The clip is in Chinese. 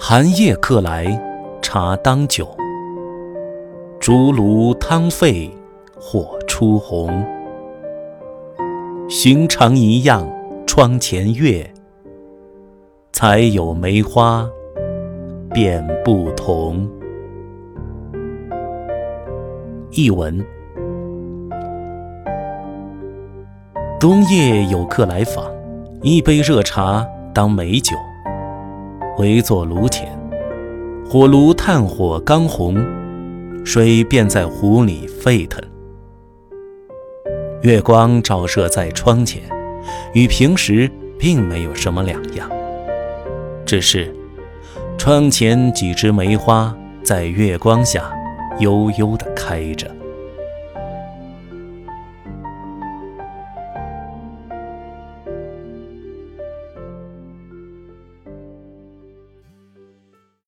寒夜客来茶当酒，竹炉汤沸火初红。寻常一样窗前月，才有梅花便不同。译文：冬夜有客来访，一杯热茶当美酒。围坐炉前，火炉炭火刚红，水便在壶里沸腾。月光照射在窗前，与平时并没有什么两样，只是窗前几枝梅花在月光下悠悠地开着。